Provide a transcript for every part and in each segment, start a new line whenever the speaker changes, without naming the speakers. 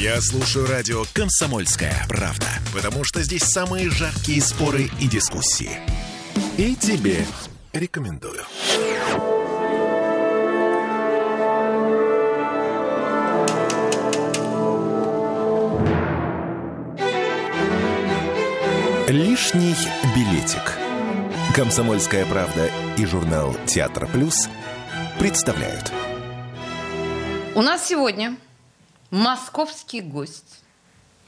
Я слушаю радио «Комсомольская правда», потому что здесь самые жаркие споры и дискуссии. И тебе рекомендую. Лишний билетик. Комсомольская правда и журнал «Театр Плюс» представляют.
У нас сегодня московский гость.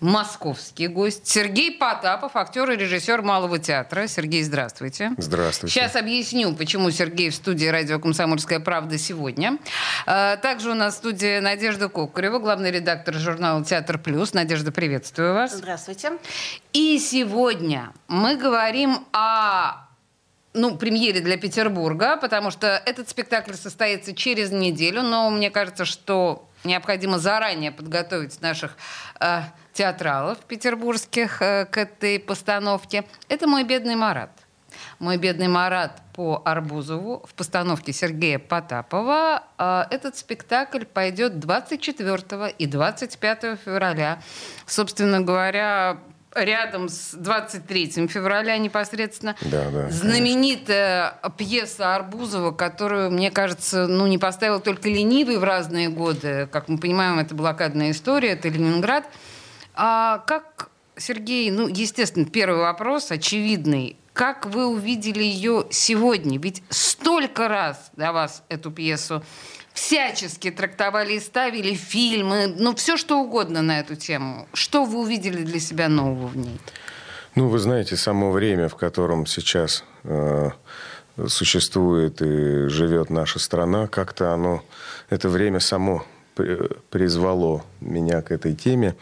Московский гость. Сергей Потапов, актер и режиссер Малого театра. Сергей, здравствуйте.
Здравствуйте.
Сейчас объясню, почему Сергей в студии радио «Комсомольская правда» сегодня. А, Также у нас в студии Надежда Кокарева, главный редактор журнала «Театр Плюс». Надежда, приветствую вас.
Здравствуйте.
И сегодня мы говорим о ну, премьере для Петербурга, потому что этот спектакль состоится через неделю, но мне кажется, что необходимо заранее подготовить наших э, театралов петербургских э, к этой постановке. Это «Мой бедный Марат». «Мой бедный Марат» по Арбузову в постановке Сергея Потапова. Э, Этот спектакль пойдет 24 и 25 февраля. Собственно говоря, рядом с 23 февраля непосредственно
Да, да,
знаменитая пьеса Арбузова, которую, мне кажется, ну, не поставил только ленивый в разные годы. Как мы понимаем, это блокадная история, это Ленинград. А как, Сергей, ну, естественно, первый вопрос очевидный. Как вы увидели ее сегодня? Ведь столько раз до вас эту пьесу всячески трактовали и ставили фильмы, ну, все что угодно на эту тему. Что вы увидели для себя нового в ней?
Ну, вы знаете, само время, в котором сейчас э, существует и живет наша страна, как-то оно, это время само призвало меня к этой теме.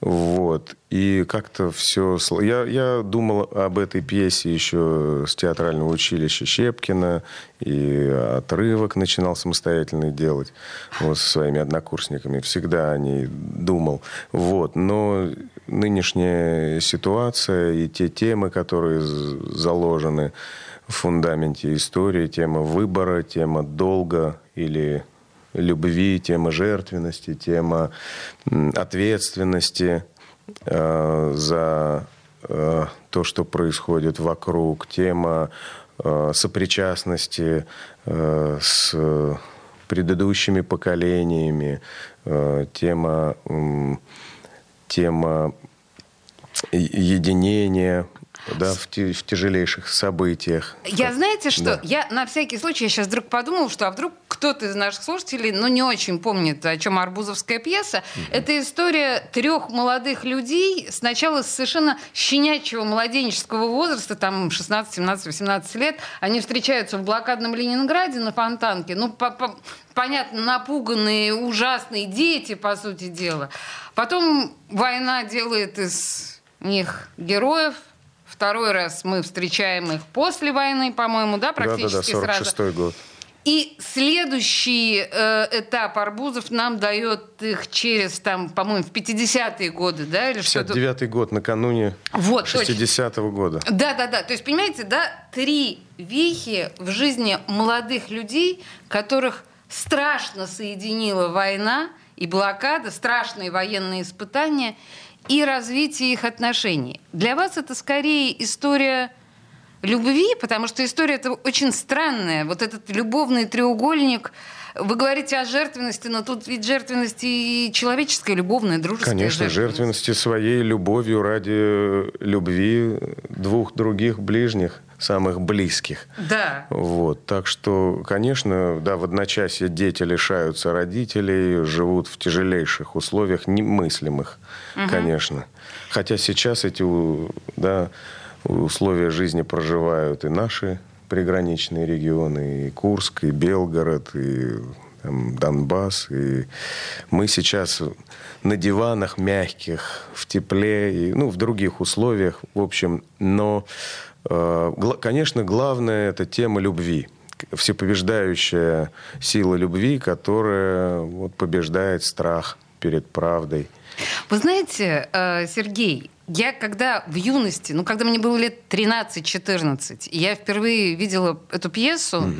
Вот. И как-то все... Я, я думал об этой пьесе еще с театрального училища Щепкина, и отрывок начинал самостоятельно делать вот, со своими однокурсниками. Всегда о ней думал. Вот. Но нынешняя ситуация и те темы, которые заложены в фундаменте истории, тема выбора, тема долга или любви, тема жертвенности, тема ответственности э, за э, то, что происходит вокруг, тема э, сопричастности с предыдущими поколениями, тема, тема единения да, в тяжелейших событиях.
Я знаете что?
Да.
Я на всякий случай я сейчас вдруг подумал, что а вдруг кто-то из наших слушателей, ну, не очень помнит, о чем арбузовская пьеса. Это история трех молодых людей, сначала с совершенно щенячьего младенческого возраста, там 16, 17, 18 лет. Они встречаются в блокадном Ленинграде на Фонтанке. Ну, по- по- понятно, напуганные, ужасные дети, по сути дела. Потом война делает из них героев. Второй раз мы встречаем их после войны, по-моему, да, практически
Да-да-да,
сразу.
46-й год.
И следующий э, этап Арбузов нам дает их через, там, по-моему, в 50-е годы, да, или что-то.
59-й год, накануне
Вот, точно.
60-го года.
Да, да, да. То есть, понимаете, да, три вехи в жизни молодых людей, которых страшно соединила война и блокада, страшные военные испытания и развитие их отношений. Для вас это скорее история любви, потому что история это очень странная. Вот этот любовный треугольник. Вы говорите о жертвенности, но тут ведь жертвенность и человеческая, любовная, дружеская
Конечно,
жертвенность.
жертвенности своей любовью ради любви двух других ближних, самых близких.
Да.
Вот, так что, конечно, да, в одночасье дети лишаются родителей, живут в тяжелейших условиях, немыслимых, конечно. Хотя сейчас эти, да, условия жизни проживают и наши приграничные регионы, и Курск, и Белгород, и там, Донбасс. И мы сейчас на диванах мягких, в тепле, и, ну, в других условиях, в общем. Но, э, конечно, главное – это тема любви всепобеждающая сила любви, которая вот, побеждает страх перед правдой.
Вы знаете, э, Сергей, я когда в юности, ну, когда мне было лет 13-14, и я впервые видела эту пьесу,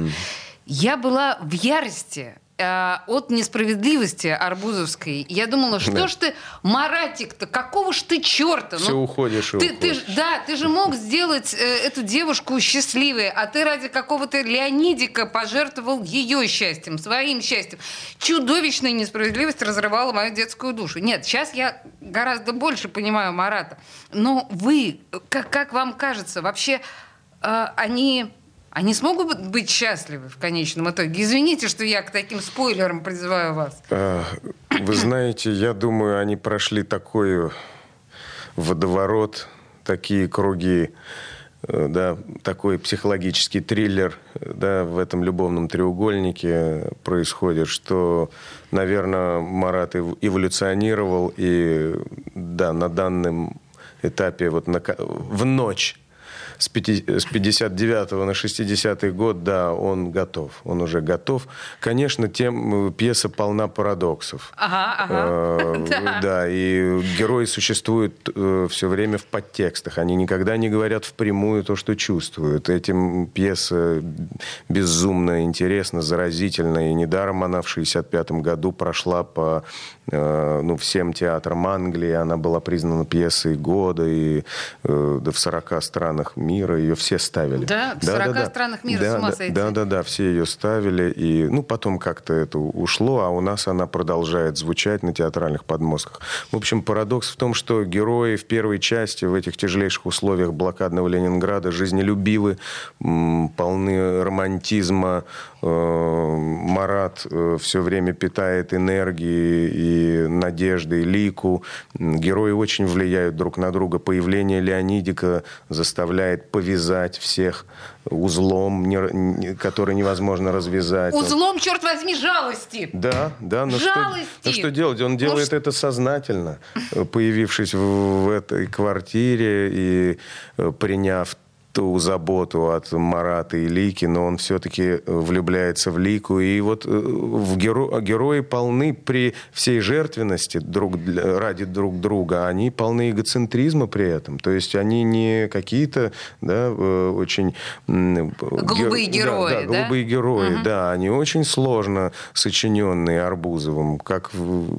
я была в ярости. Э, от несправедливости арбузовской. Я думала, что
Да.
ж ты, Маратик-то, какого ж ты черта?
Все уходишь и
ты, ты
уходишь.
да, ты же мог сделать э, эту девушку счастливой, а ты ради какого-то Леонидика пожертвовал ее счастьем, своим счастьем. Чудовищная несправедливость разрывала мою детскую душу. Нет, сейчас я гораздо больше понимаю Марата. Но вы, как, как вам кажется, вообще э, они... Они смогут быть счастливы в конечном итоге? Извините, что я к таким спойлерам призываю вас.
А, Вы знаете, я думаю, они прошли такой водоворот, такие круги, э, да, такой психологический триллер, э, да, в этом любовном треугольнике происходит, что, наверное, Марат эв- эволюционировал и, да, на данном этапе вот на в ночь с пяти- с 59 на 60 год, да, он готов. Он уже готов. Конечно, тем э, пьеса полна парадоксов.
Ага, ага.
Э,
Да.
И герои существуют все время в подтекстах. Они никогда не говорят впрямую то, что чувствуют. Этим пьеса безумно интересна, заразительна. И недаром она в 65 году прошла по э, ну, всем театрам Англии. Она была признана пьесой года. И э, да, в 40 странах мира ее все ставили.
Да? В 40 странах мира,
Да,
с ума
да,
сойти.
Да, да, да, все ее ставили. И, ну, потом как-то это ушло, а у нас она продолжает звучать на театральных подмостках. В общем, парадокс в том, что герои в первой части в этих тяжелейших условиях блокадного Ленинграда жизнелюбивы, полны романтизма. Э, Марат все время питает энергией и надеждой Лику. Герои очень влияют друг на друга. Появление Леонидика заставляет повязать всех узлом, не- не- который невозможно развязать.
Узлом, черт возьми, жалости.
Да, да, но что,
Жалости.
ну что делать? Он делает
ш-
это сознательно, э, появившись в, в этой квартире и э, приняв ту заботу от Марата и Лики, но он все-таки влюбляется в Лику. И вот э, в геро- герои полны при всей жертвенности друг ради друг друга, они полны эгоцентризма при этом. То есть они не какие-то да, э, очень...
Голубые
гер-
герои,
да,
да?
голубые герои, да, они очень сложно сочиненные Арбузовым, как,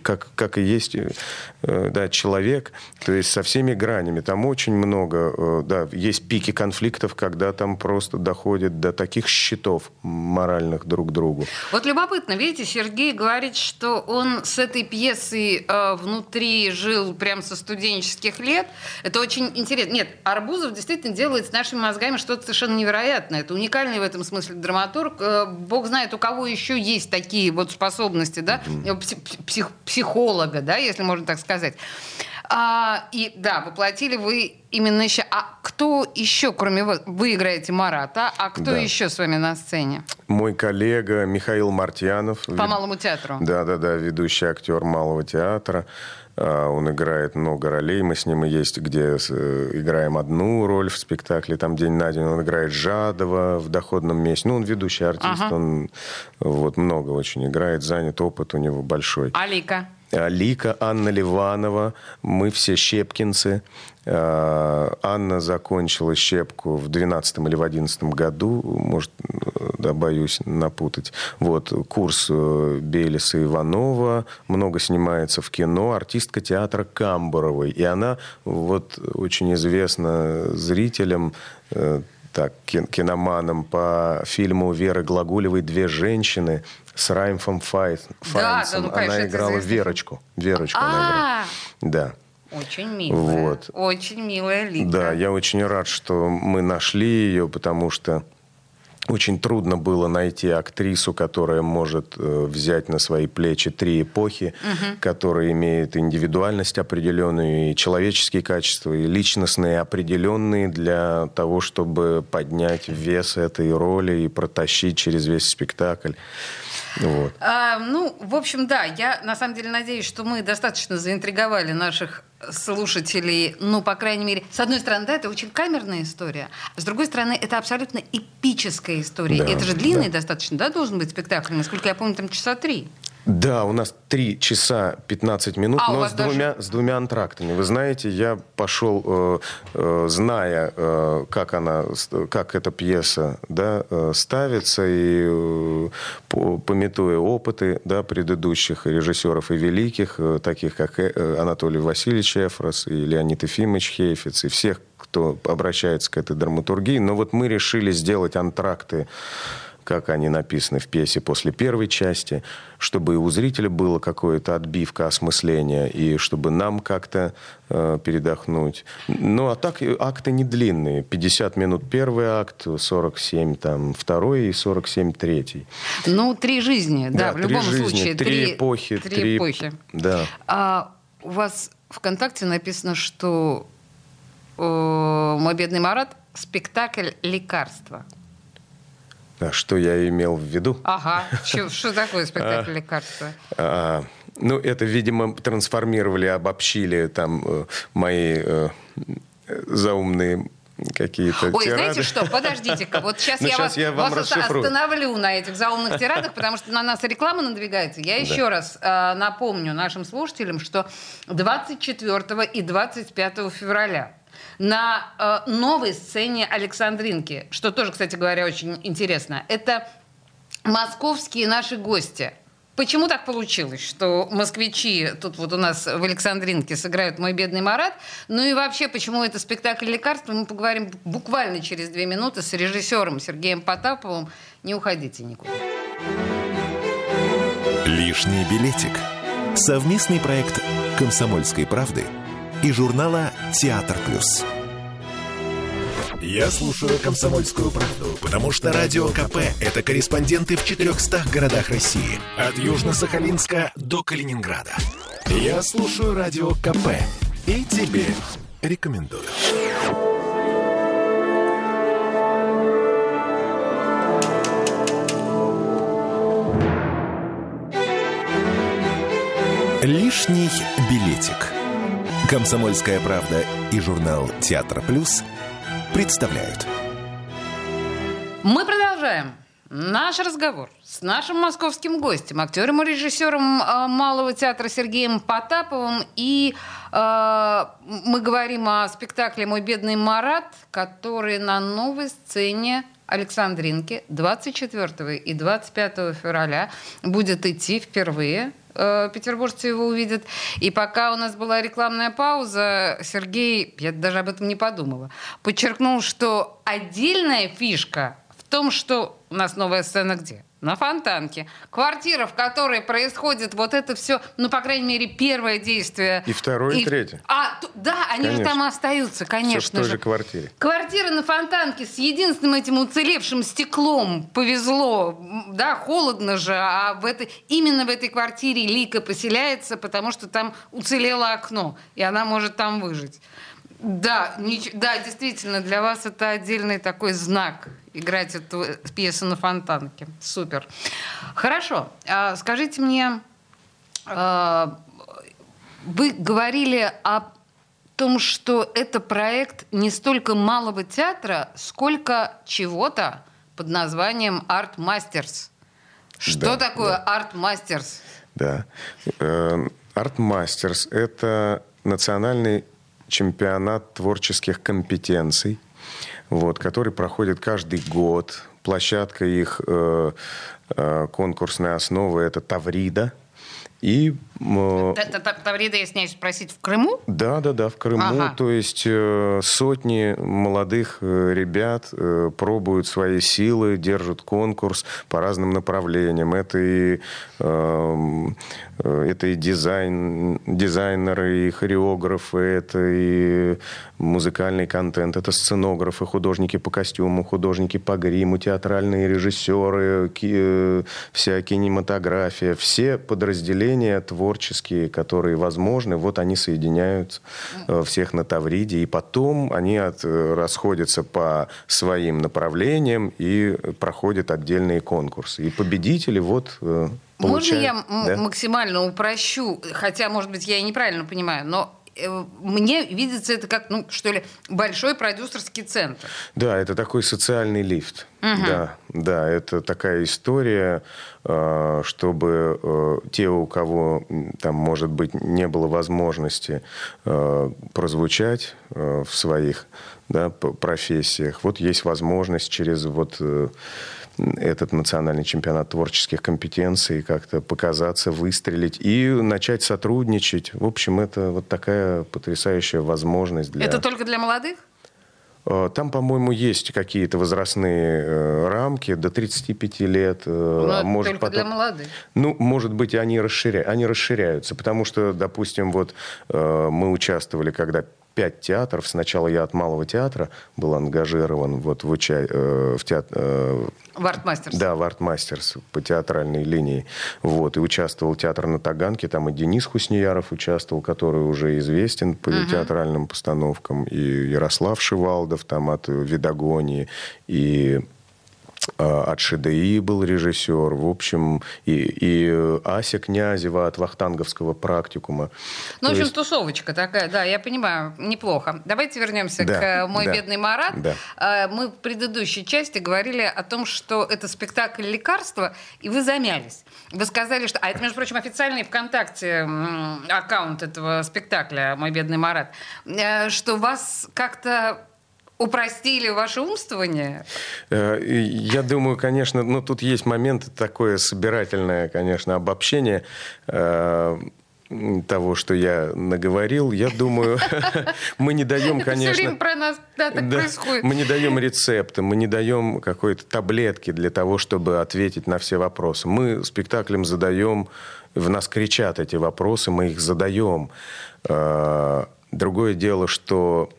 как, как и есть э, да, человек, то есть со всеми гранями. Там очень много, э, да, есть пики конфликтов, когда там просто доходит до таких счетов моральных друг к другу.
Вот любопытно, видите, Сергей говорит, что он с этой пьесой э, внутри жил прям со студенческих лет. Это очень интересно. Нет, Арбузов действительно делает с нашими мозгами что-то совершенно невероятное. Это уникальный в этом смысле драматург. Э, Бог знает, у кого еще есть такие вот способности, да, Э, пси- псих- психолога, да, если можно так сказать. А, и да, воплотили вы именно еще. А кто еще, кроме вас, вы играете Марата, а кто
Да.
еще с вами на сцене?
Мой коллега Михаил Мартьянов.
По Малому театру.
Да, да, да, ведущий актер Малого театра. А, Он играет много ролей. Мы с ним и есть, где э, играем одну роль в спектакле. Там день на день он играет Жадова в доходном месте. Ну, он ведущий артист.
Ага.
Он вот много очень играет, занят, опыт у него большой.
Алика.
А, Лика, Анна Ливанова, мы все щепкинцы. А, Анна закончила щепку в 12 или в 11 году, может, э, да, боюсь напутать. Вот, курс э, Белиса Иванова, много снимается в кино, артистка театра Камбаровой. И она вот очень известна зрителям, э, так, кин- киноманам по фильму Веры Глаголевой «Две женщины» с Раймфом Фай-
да,
Файнсом.
ну, конечно,
Она играла Верочку. Верочку она
А,
играла. Да.
очень милая.
Вот.
Очень милая Лика.
Да, я очень рад, что мы нашли ее, потому что очень трудно было найти актрису, которая может э, взять на свои плечи три эпохи, которая имеет индивидуальность определенную, и человеческие качества, и личностные определенные для того, чтобы поднять вес этой роли и протащить через весь спектакль. Вот.
А, ну, в общем, да, я на самом деле надеюсь, что мы достаточно заинтриговали наших слушателей, ну, по крайней мере, с одной стороны, да, это очень камерная история, а с другой стороны, это абсолютно эпическая история.
Да,
это же длинный
да.
достаточно, да, должен быть спектакль, насколько я помню, там часа три.
Да, у нас 3 часа 15 минут,
а,
но с двумя, даже... с двумя антрактами. Вы знаете, я пошел, э, э, зная, э, как, она, как эта пьеса да, э, ставится, и э, пометуя опыты да, предыдущих режиссеров и великих, э, таких как э, Анатолий Васильевич Эфрос и Леонид Ефимович Хейфиц, и всех, кто обращается к этой драматургии. Но вот мы решили сделать антракты как они написаны в пьесе после первой части, чтобы и у зрителя было какое-то отбивка, осмысление, и чтобы нам как-то э, передохнуть. Ну, а так акты не длинные. 50 минут первый акт, 47 там второй и 47 третий.
Ну, три жизни, да, да в любом
жизни,
случае.
Три, три эпохи.
Три, три эпохи.
Да.
А у вас ВКонтакте написано, что э, «Мой бедный Марат» спектакль «Лекарство».
А что я имел в виду?
Ага. Что, такое спектакль лекарства?
А, ну, это, видимо, трансформировали, обобщили там э, мои э, заумные какие-то
Ой,
тирады.
знаете что, подождите-ка, вот сейчас, ну, я, сейчас вас, я вам вас остановлю на этих заумных тирадах, потому что на нас реклама надвигается. Я да. еще раз э, напомню нашим слушателям, что 24 и 25 февраля на э, новой сцене Александринки, что тоже, кстати говоря, очень интересно. Это московские наши гости. Почему так получилось, что москвичи тут вот у нас в Александринке сыграют «Мой бедный Марат»? Ну и вообще, почему это спектакль лекарства, мы поговорим буквально через две минуты с режиссером Сергеем Потаповым. Не уходите никуда.
Лишний билетик. Совместный проект «Комсомольской правды» и журнала «Театр плюс». Я слушаю «Комсомольскую правду», потому что «Радио КП» — это корреспонденты в 400 городах России. От Южно-Сахалинска до Калининграда. Я слушаю «Радио КП» и тебе рекомендую. Лишний билетик. Комсомольская правда и журнал Театр Плюс представляют.
Мы продолжаем. Наш разговор с нашим московским гостем, актером и режиссером э, Малого театра Сергеем Потаповым. И э, мы говорим о спектакле «Мой бедный Марат», который на новой сцене Александринки 24 и 25 февраля будет идти впервые Э, петербуржцы его увидят. И пока у нас была рекламная пауза, Сергей, я даже об этом не подумала, подчеркнул, что отдельная фишка в том, что у нас новая сцена где? На Фонтанке. Квартира, в которой происходит вот это все, ну, по крайней мере, первое действие.
И второе, и, и третье.
А, да, они конечно. же там остаются, конечно все в
той
же.
же квартире.
Квартира на Фонтанке с единственным этим уцелевшим стеклом. Повезло. Да, холодно же, а в этой, именно в этой квартире Лика поселяется, потому что там уцелело окно, и она может там выжить. Да, нич- да, действительно, для вас это отдельный такой знак играть эту пьесу на фонтанке. Супер. Хорошо. А, скажите мне, а, вы говорили о том, что это проект не столько малого театра, сколько чего-то под названием Art Masters. Что да, такое да. Art Masters?
Да. Art Masters – это национальный чемпионат творческих компетенций, вот, который проходит каждый год. Площадка их э, э, конкурсной основы – это Таврида – и...
Таврида, если не спросить, в Крыму?
Да, да, да, в Крыму. Ага. То есть э, сотни молодых э, ребят э, пробуют свои силы, держат конкурс по разным направлениям. Это и, это и дизайн, дизайнеры, и хореографы, это и музыкальный контент, это сценографы, художники по костюму, художники по гриму, театральные режиссеры, вся кинематография, все подразделения направления творческие, которые возможны, вот они соединяют э, всех на Тавриде, и потом они от, э, расходятся по своим направлениям и проходят отдельные конкурсы. И победители вот
Получают, э, Можно я да? максимально упрощу, хотя, может быть, я и неправильно понимаю, но мне видится это как, ну, что ли, большой продюсерский центр.
Да, это такой социальный лифт. Угу. Да, да, это такая история, э, чтобы э, те, у кого там, может быть, не было возможности прозвучать в своих да, профессиях, вот есть возможность через вот этот национальный чемпионат творческих компетенций, как-то показаться, выстрелить и начать сотрудничать. В общем, это вот такая потрясающая возможность для...
Это только для молодых?
Э, там, по-моему, есть какие-то возрастные э, рамки до 35 лет.
Э, Но а может, только потом... для молодых.
Ну, может быть, они, расширя... они расширяются. Потому что, допустим, вот мы участвовали, когда пять театров. Сначала я от Малого театра был ангажирован вот в, уча... Э, в театр... Э,
в Артмастерс.
Да, в Артмастерс по театральной линии. Вот. И участвовал театр на Таганке. Там и Денис Хуснияров участвовал, который уже известен по угу. театральным постановкам. И Ярослав Шивалдов там от Видогонии. И от ШДИ был режиссер, в общем, и, и Ася Князева от Вахтанговского практикума.
Ну, в общем, есть... тусовочка такая, да, я понимаю, неплохо. Давайте вернемся да, к э, «Мой да, бедный Марат». Да. Мы в предыдущей части говорили о том, что это спектакль лекарства, и вы замялись. Вы сказали, что... А это, между прочим, официальный ВКонтакте аккаунт этого спектакля «Мой бедный Марат», э, что вас как-то упростили ваше умствование?
Э, я думаю, конечно, ну тут есть момент такое собирательное, конечно, обобщение э, того, что я наговорил, я думаю, мы не даем, конечно...
про нас да, так происходит.
Мы не даем рецепты, мы не даем какой-то таблетки для того, чтобы ответить на все вопросы. Мы спектаклем задаем, в нас кричат эти вопросы, мы их задаем. Э, другое дело, что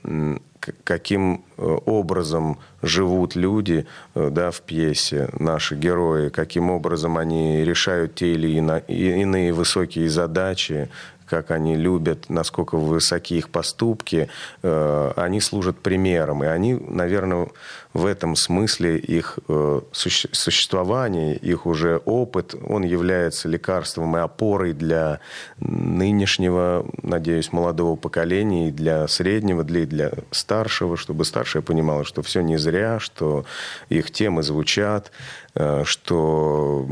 каким э, образом живут люди э, да, в пьесе, наши герои, каким образом они решают те или иные высокие задачи, как они любят, насколько высоки их поступки, э, они служат примером. И они, наверное, в этом смысле их э, существование, их уже опыт, он является лекарством и опорой для нынешнего, надеюсь, молодого поколения, и для среднего, для, для старшего, чтобы старшее понимало, что все не зря, что их темы звучат, что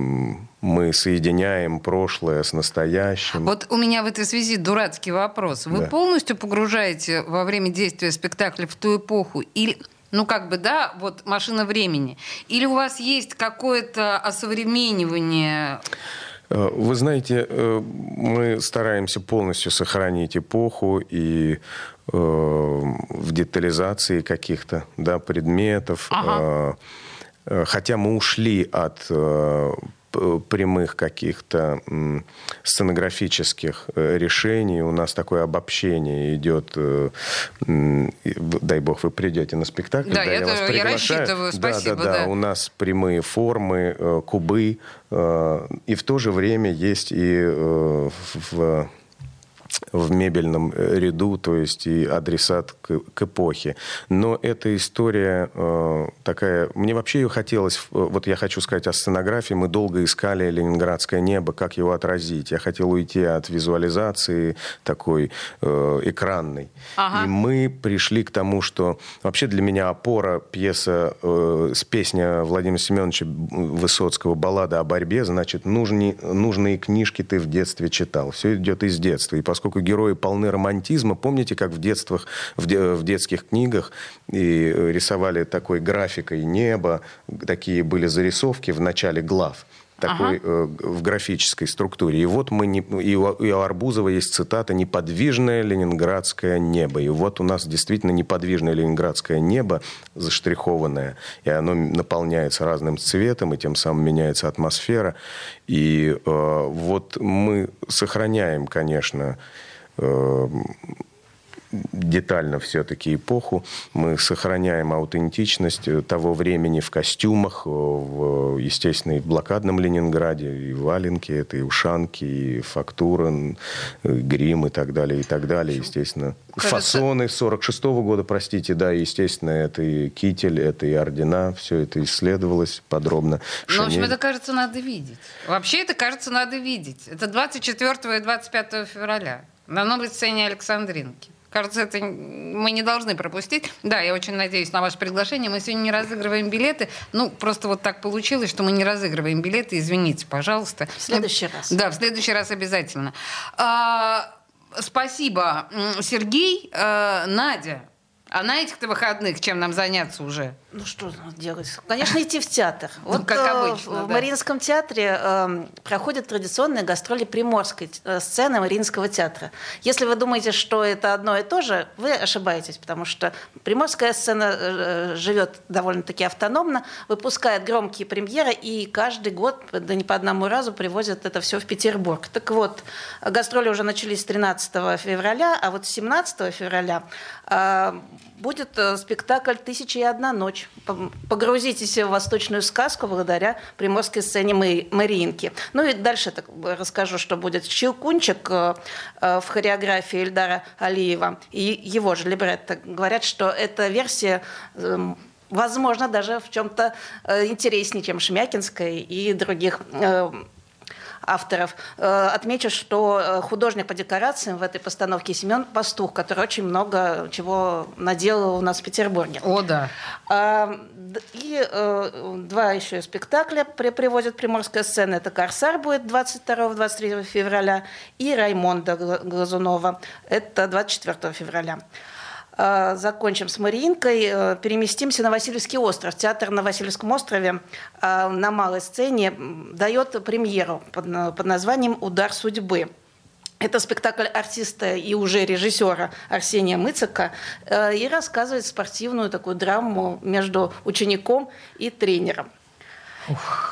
мы соединяем прошлое с настоящим.
Вот у меня в этой связи дурацкий вопрос. Вы да. полностью погружаете во время действия спектакля в ту эпоху или ну, как бы, да, вот машина времени. Или у вас есть какое-то осовременивание?
Э, вы знаете, э, мы стараемся полностью сохранить эпоху и э, в детализации каких-то да, предметов. Ага. Хотя мы ушли от прямых каких-то сценографических э, решений. У нас такое обобщение идет. Э, дай бог, вы придете на спектакль.
Да, да я, я, вас я рассчитываю. Спасибо.
Да, да, да, да. У нас прямые формы, э, кубы. И в то же время есть и в в мебельном э, ряду, то есть и адресат к, к эпохе. Но эта история э, такая... Мне вообще ее хотелось... Э, вот я хочу сказать о сценографии. Мы долго искали «Ленинградское небо», как его отразить. Я хотел уйти от визуализации такой э, экранной. Ага. И мы пришли к тому, что вообще для меня опора пьеса э, с песня Владимира Семеновича Высоцкого «Баллада о борьбе», значит, нужны, нужные книжки ты в детстве читал. Все идет из детства. И поскольку поскольку герои полны романтизма, помните, как в, детствах, в, де, в детских книгах и рисовали такой графикой неба, такие были зарисовки в начале глав такой ага. э, в графической структуре. И вот мы не, и, у, и у Арбузова есть цитата «Неподвижное ленинградское небо». И вот у нас действительно неподвижное ленинградское небо заштрихованное, и оно наполняется разным цветом, и тем самым меняется атмосфера. И э, вот мы сохраняем, конечно, э, детально все-таки эпоху. Мы сохраняем аутентичность того времени в костюмах, в, естественно, и в блокадном Ленинграде, и валенки, это и ушанки, и фактура, грим и так далее, и так далее, естественно. Кажется... Фасоны 46 -го года, простите, да, естественно, это и китель, это и ордена, все это исследовалось подробно.
Ну, в общем, это, кажется, надо видеть. Вообще это, кажется, надо видеть. Это 24 и 25 февраля. на новой сцене Александринки. Кажется, это мы не должны пропустить. Да, я очень надеюсь на ваше приглашение. Мы сегодня не разыгрываем билеты. Ну, просто вот так получилось, что мы не разыгрываем билеты. Извините, пожалуйста.
В следующий раз.
Да, в следующий раз обязательно. А, спасибо, Сергей. А, Надя, а на этих-то выходных чем нам заняться уже?
Ну что делать? Конечно, идти в театр.
Ну, вот как э, обычно,
в да. Мариинском театре э, проходят традиционные гастроли приморской э, сцены Мариинского театра. Если вы думаете, что это одно и то же, вы ошибаетесь, потому что приморская сцена э, э живет довольно-таки автономно, выпускает громкие премьеры и каждый год, да не по одному разу, привозят это все в Петербург. Так вот, гастроли уже начались 13 февраля, а вот 17 февраля э, будет э, спектакль «Тысяча и одна ночь». Погрузитесь в восточную сказку благодаря приморской сцене Мариинки. Ну и дальше так расскажу, что будет «Щелкунчик» э, э, в хореографии Ильдара Алиева и его же либретто. Говорят, что эта версия эм, возможно, даже в чем-то интереснее, чем Шмякинская и других авторов. Э, отмечу, что э, художник по декорациям в этой постановке Семен Пастух, который очень много чего наделал у нас в Петербурге.
О, да.
А, и э, два еще спектакля приводят Приморская сцена. Это «Корсар» будет 22-23 февраля и «Раймонда» Глазунова. Это 24 февраля. Э, закончим с Мариинкой, э, переместимся на Васильевский остров. Театр на Васильевском острове э, на малой сцене дает премьеру под, названием «Удар судьбы». Это спектакль артиста и уже режиссера Арсения Мыцика и рассказывает спортивную такую драму между учеником и тренером.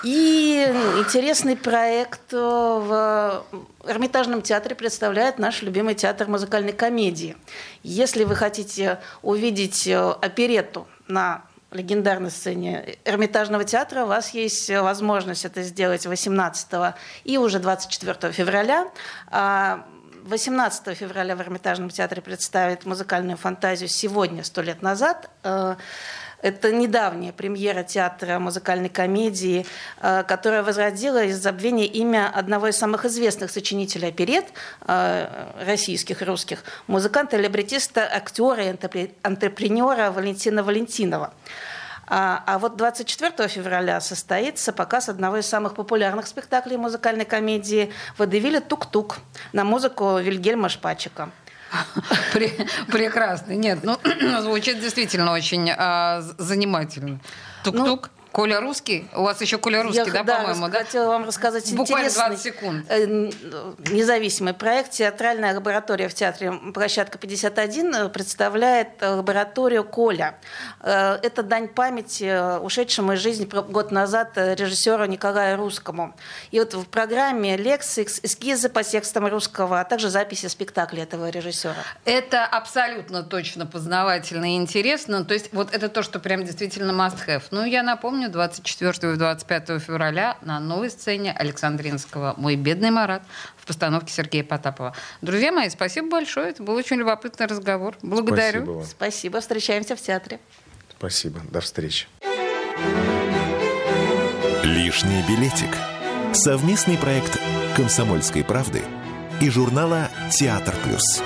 И интересный проект в Эрмитажном театре представляет наш любимый театр музыкальной комедии. Если вы хотите увидеть оперетту на легендарной сцене Эрмитажного театра, у вас есть возможность это сделать 18 и уже 24 февраля. 18 а февраля в Эрмитажном театре представит музыкальную фантазию «Сегодня, сто лет назад». Это недавняя премьера театра музыкальной комедии, э, которая возродила из забвения имя одного из самых известных сочинителей оперет э, российских, русских, музыканта, либретиста, актера и антрепренера Валентина Валентинова. А, а вот 24 февраля состоится показ одного из самых популярных спектаклей музыкальной комедии «Водевиля Тук-Тук» на музыку Вильгельма Шпачика.
Прекрасно. Нет, ну, звучит действительно очень а, занимательно. Тук-тук. Коля Русский? У вас еще Коля Русский,
Я,
да, да по-моему, да?
хотела вам рассказать
Буквально 20 секунд. Э,
независимый проект «Театральная лаборатория» в театре «Площадка 51» э, представляет э, лабораторию Коля. Это дань памяти ушедшему из жизни год назад режиссеру Николаю Русскому. И вот в программе лекции, эскизы по текстам русского, а также записи спектакля этого режиссера.
Это абсолютно точно познавательно и интересно. То есть вот это то, что прям действительно must have. Ну, я напомню, напомню, 24 и 25 февраля на новой сцене Александринского «Мой бедный Марат» в постановке Сергея Потапова. Друзья мои, спасибо большое. Это был очень любопытный разговор. Благодарю.
Спасибо, вам. спасибо. Встречаемся в театре.
Спасибо. До встречи.
Лишний билетик. Совместный проект «Комсомольской правды» и журнала «Театр плюс».